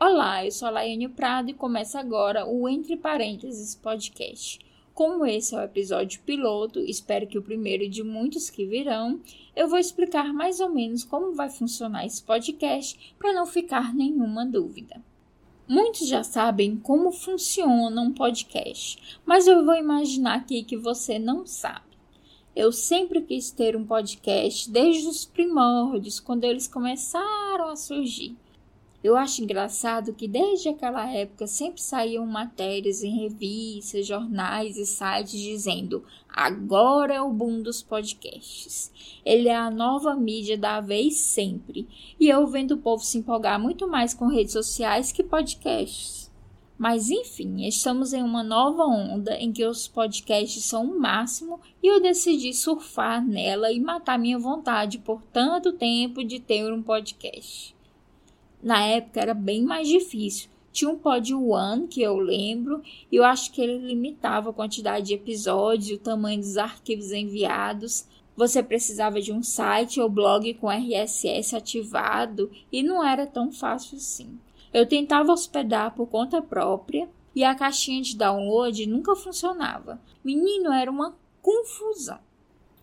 Olá, eu sou a Laiane Prado e começa agora o Entre Parênteses Podcast. Como esse é o episódio piloto, espero que o primeiro de muitos que virão, eu vou explicar mais ou menos como vai funcionar esse podcast para não ficar nenhuma dúvida. Muitos já sabem como funciona um podcast, mas eu vou imaginar aqui que você não sabe. Eu sempre quis ter um podcast desde os primórdios, quando eles começaram a surgir. Eu acho engraçado que desde aquela época sempre saíam matérias em revistas, jornais e sites dizendo: agora é o boom dos podcasts. Ele é a nova mídia da vez sempre. E eu vendo o povo se empolgar muito mais com redes sociais que podcasts. Mas enfim, estamos em uma nova onda em que os podcasts são o máximo e eu decidi surfar nela e matar minha vontade por tanto tempo de ter um podcast. Na época era bem mais difícil. Tinha um Pod One que eu lembro, e eu acho que ele limitava a quantidade de episódios e o tamanho dos arquivos enviados. Você precisava de um site ou blog com RSS ativado e não era tão fácil assim. Eu tentava hospedar por conta própria e a caixinha de download nunca funcionava. Menino, era uma confusão.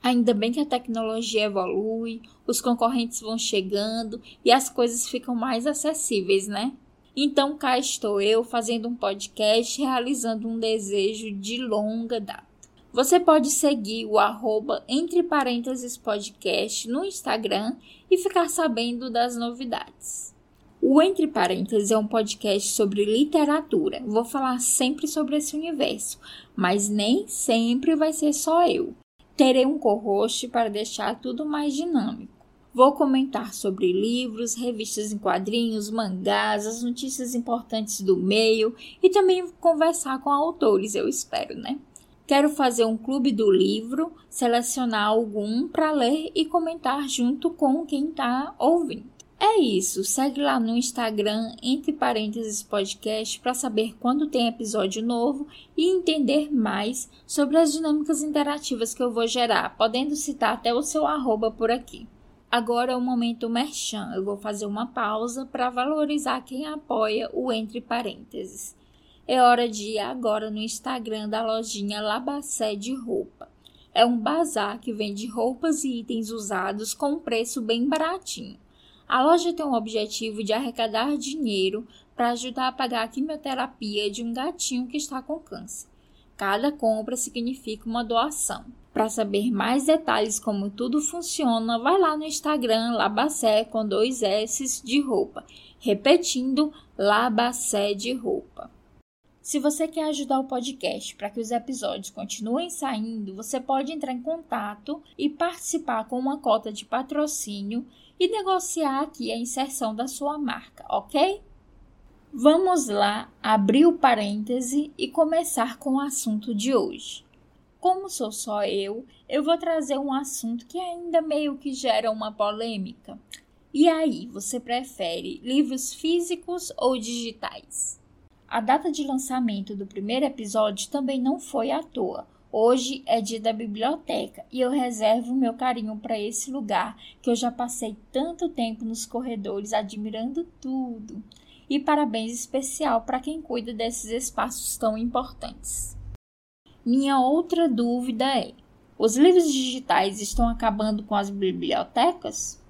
Ainda bem que a tecnologia evolui, os concorrentes vão chegando e as coisas ficam mais acessíveis, né? Então cá estou eu fazendo um podcast realizando um desejo de longa data. Você pode seguir o arroba entre parênteses podcast no Instagram e ficar sabendo das novidades. O Entre Parênteses é um podcast sobre literatura. Vou falar sempre sobre esse universo, mas nem sempre vai ser só eu. Terei um co-host para deixar tudo mais dinâmico. Vou comentar sobre livros, revistas em quadrinhos, mangás, as notícias importantes do meio e também conversar com autores, eu espero, né? Quero fazer um clube do livro, selecionar algum para ler e comentar junto com quem está ouvindo. É isso, segue lá no Instagram, entre parênteses podcast, para saber quando tem episódio novo e entender mais sobre as dinâmicas interativas que eu vou gerar, podendo citar até o seu arroba por aqui. Agora é o momento merchan, eu vou fazer uma pausa para valorizar quem apoia o entre parênteses. É hora de ir agora no Instagram da lojinha Labacé de Roupa. É um bazar que vende roupas e itens usados com um preço bem baratinho. A loja tem o objetivo de arrecadar dinheiro para ajudar a pagar a quimioterapia de um gatinho que está com câncer. Cada compra significa uma doação. Para saber mais detalhes como tudo funciona, vai lá no Instagram Labacé com dois S de roupa. Repetindo, Labacé de roupa. Se você quer ajudar o podcast para que os episódios continuem saindo, você pode entrar em contato e participar com uma cota de patrocínio e negociar aqui a inserção da sua marca, ok? Vamos lá abrir o parêntese e começar com o assunto de hoje. Como sou só eu, eu vou trazer um assunto que ainda meio que gera uma polêmica. E aí, você prefere livros físicos ou digitais? A data de lançamento do primeiro episódio também não foi à toa. Hoje é dia da biblioteca e eu reservo meu carinho para esse lugar que eu já passei tanto tempo nos corredores admirando tudo. E parabéns especial para quem cuida desses espaços tão importantes. Minha outra dúvida é: os livros digitais estão acabando com as bibliotecas?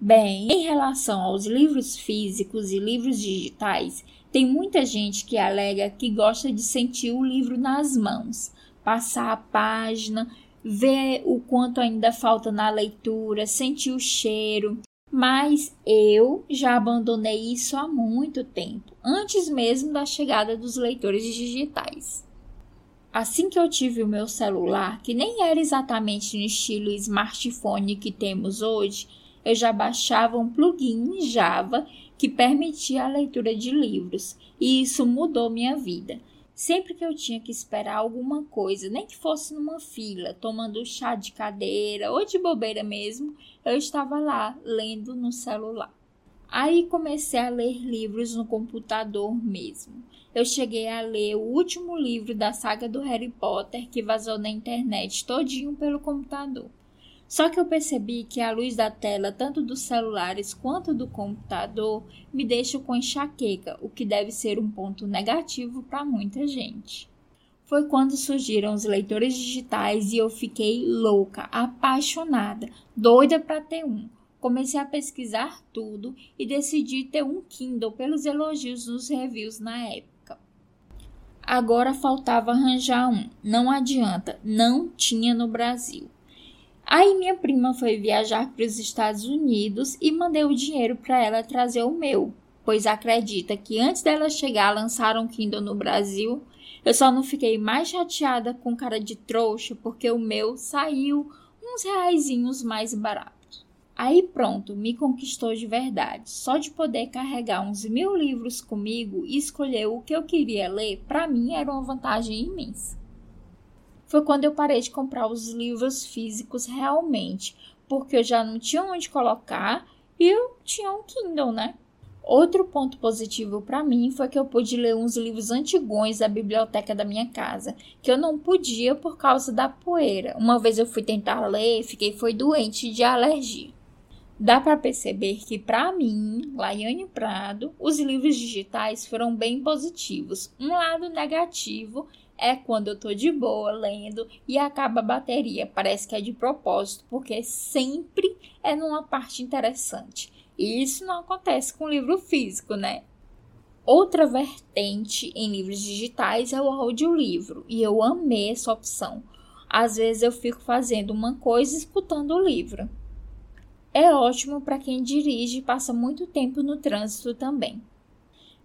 Bem, em relação aos livros físicos e livros digitais, tem muita gente que alega que gosta de sentir o livro nas mãos, passar a página, ver o quanto ainda falta na leitura, sentir o cheiro. Mas eu já abandonei isso há muito tempo, antes mesmo da chegada dos leitores digitais. Assim que eu tive o meu celular, que nem era exatamente no estilo smartphone que temos hoje, eu já baixava um plugin em Java que permitia a leitura de livros, e isso mudou minha vida. Sempre que eu tinha que esperar alguma coisa, nem que fosse numa fila, tomando chá de cadeira ou de bobeira mesmo, eu estava lá lendo no celular. Aí comecei a ler livros no computador mesmo. Eu cheguei a ler o último livro da saga do Harry Potter que vazou na internet todinho pelo computador. Só que eu percebi que a luz da tela, tanto dos celulares quanto do computador, me deixa com enxaqueca, o que deve ser um ponto negativo para muita gente. Foi quando surgiram os leitores digitais e eu fiquei louca, apaixonada, doida para ter um. Comecei a pesquisar tudo e decidi ter um Kindle pelos elogios nos reviews na época. Agora faltava arranjar um. Não adianta, não tinha no Brasil. Aí minha prima foi viajar para os Estados Unidos e mandei o dinheiro para ela trazer o meu, pois acredita que antes dela chegar lançaram Kindle no Brasil. Eu só não fiquei mais chateada com cara de trouxa porque o meu saiu uns reaisinhos mais baratos. Aí pronto, me conquistou de verdade. Só de poder carregar uns mil livros comigo e escolher o que eu queria ler, para mim era uma vantagem imensa foi quando eu parei de comprar os livros físicos realmente, porque eu já não tinha onde colocar e eu tinha um Kindle, né? Outro ponto positivo para mim foi que eu pude ler uns livros antigões da biblioteca da minha casa, que eu não podia por causa da poeira. Uma vez eu fui tentar ler e fiquei foi doente de alergia. Dá para perceber que para mim, Laiane Prado, os livros digitais foram bem positivos. Um lado negativo é quando eu tô de boa lendo e acaba a bateria. Parece que é de propósito, porque sempre é numa parte interessante. E isso não acontece com livro físico, né? Outra vertente em livros digitais é o audiolivro, e eu amei essa opção. Às vezes eu fico fazendo uma coisa escutando o livro. É ótimo para quem dirige e passa muito tempo no trânsito também.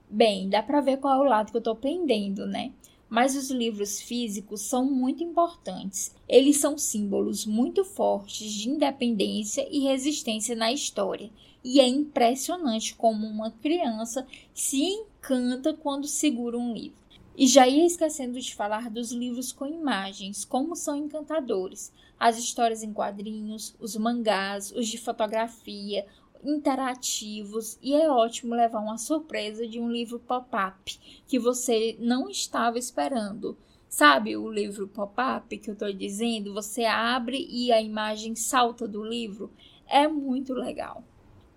Bem, dá para ver qual é o lado que eu estou pendendo, né? Mas os livros físicos são muito importantes. Eles são símbolos muito fortes de independência e resistência na história. E é impressionante como uma criança se encanta quando segura um livro. E já ia esquecendo de falar dos livros com imagens, como são encantadores. As histórias em quadrinhos, os mangás, os de fotografia, interativos e é ótimo levar uma surpresa de um livro pop-up que você não estava esperando. Sabe o livro pop-up que eu estou dizendo? Você abre e a imagem salta do livro. É muito legal.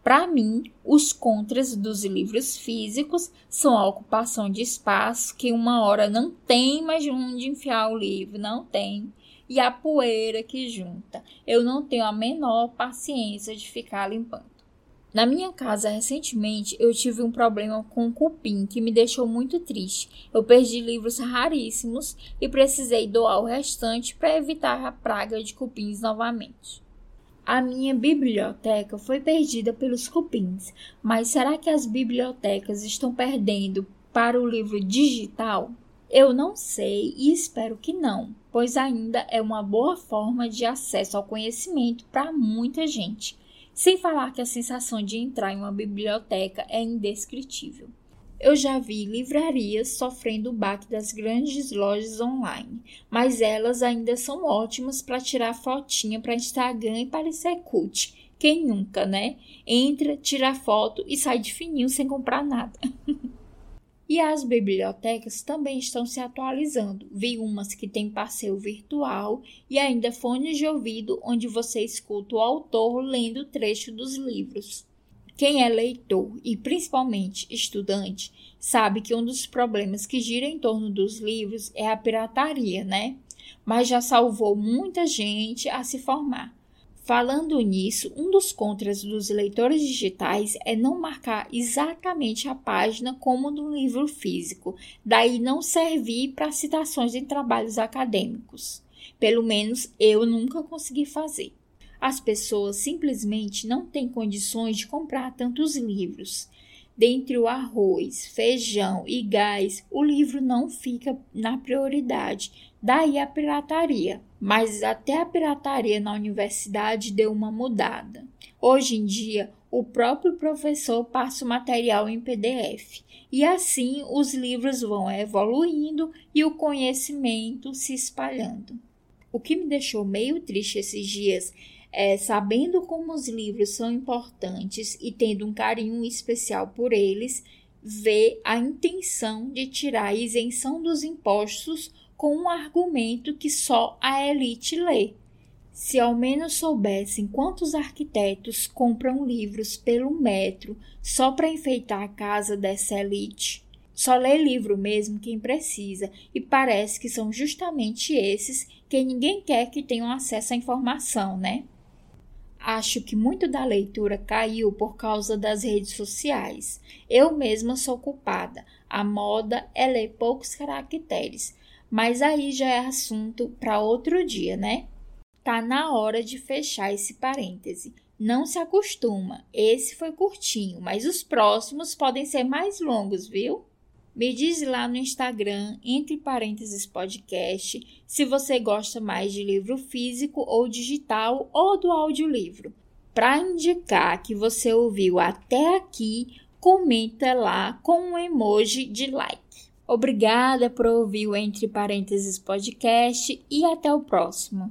Para mim, os contras dos livros físicos são a ocupação de espaço, que uma hora não tem mais onde enfiar o livro, não tem, e a poeira que junta. Eu não tenho a menor paciência de ficar limpando. Na minha casa, recentemente, eu tive um problema com o cupim que me deixou muito triste. Eu perdi livros raríssimos e precisei doar o restante para evitar a praga de cupins novamente. A minha biblioteca foi perdida pelos cupins, mas será que as bibliotecas estão perdendo para o livro digital? Eu não sei e espero que não, pois ainda é uma boa forma de acesso ao conhecimento para muita gente. Sem falar que a sensação de entrar em uma biblioteca é indescritível. Eu já vi livrarias sofrendo o baque das grandes lojas online, mas elas ainda são ótimas para tirar fotinha para Instagram e parecer cult. Quem nunca, né? Entra, tira foto e sai de fininho sem comprar nada. E as bibliotecas também estão se atualizando. Vi umas que têm passeio virtual e ainda fones de ouvido onde você escuta o autor lendo trecho dos livros. Quem é leitor e principalmente estudante sabe que um dos problemas que gira em torno dos livros é a pirataria, né? Mas já salvou muita gente a se formar. Falando nisso, um dos contras dos leitores digitais é não marcar exatamente a página como no livro físico, daí não servir para citações em trabalhos acadêmicos. Pelo menos eu nunca consegui fazer. As pessoas simplesmente não têm condições de comprar tantos livros. Dentre o arroz, feijão e gás, o livro não fica na prioridade, daí a pirataria mas até a pirataria na universidade deu uma mudada. Hoje em dia, o próprio professor passa o material em PDF, e assim os livros vão evoluindo e o conhecimento se espalhando. O que me deixou meio triste esses dias é, sabendo como os livros são importantes e tendo um carinho especial por eles, ver a intenção de tirar a isenção dos impostos com um argumento que só a elite lê. Se ao menos soubessem quantos arquitetos compram livros pelo metro só para enfeitar a casa dessa elite. Só lê livro mesmo quem precisa, e parece que são justamente esses que ninguém quer que tenham acesso à informação, né? Acho que muito da leitura caiu por causa das redes sociais. Eu mesma sou culpada. A moda é ler poucos caracteres, mas aí já é assunto para outro dia, né? Tá na hora de fechar esse parêntese. Não se acostuma. Esse foi curtinho, mas os próximos podem ser mais longos, viu? Me diz lá no Instagram, entre parênteses podcast, se você gosta mais de livro físico ou digital ou do audiolivro. Para indicar que você ouviu até aqui, comenta lá com um emoji de like. Obrigada por ouvir o Entre Parênteses podcast e até o próximo.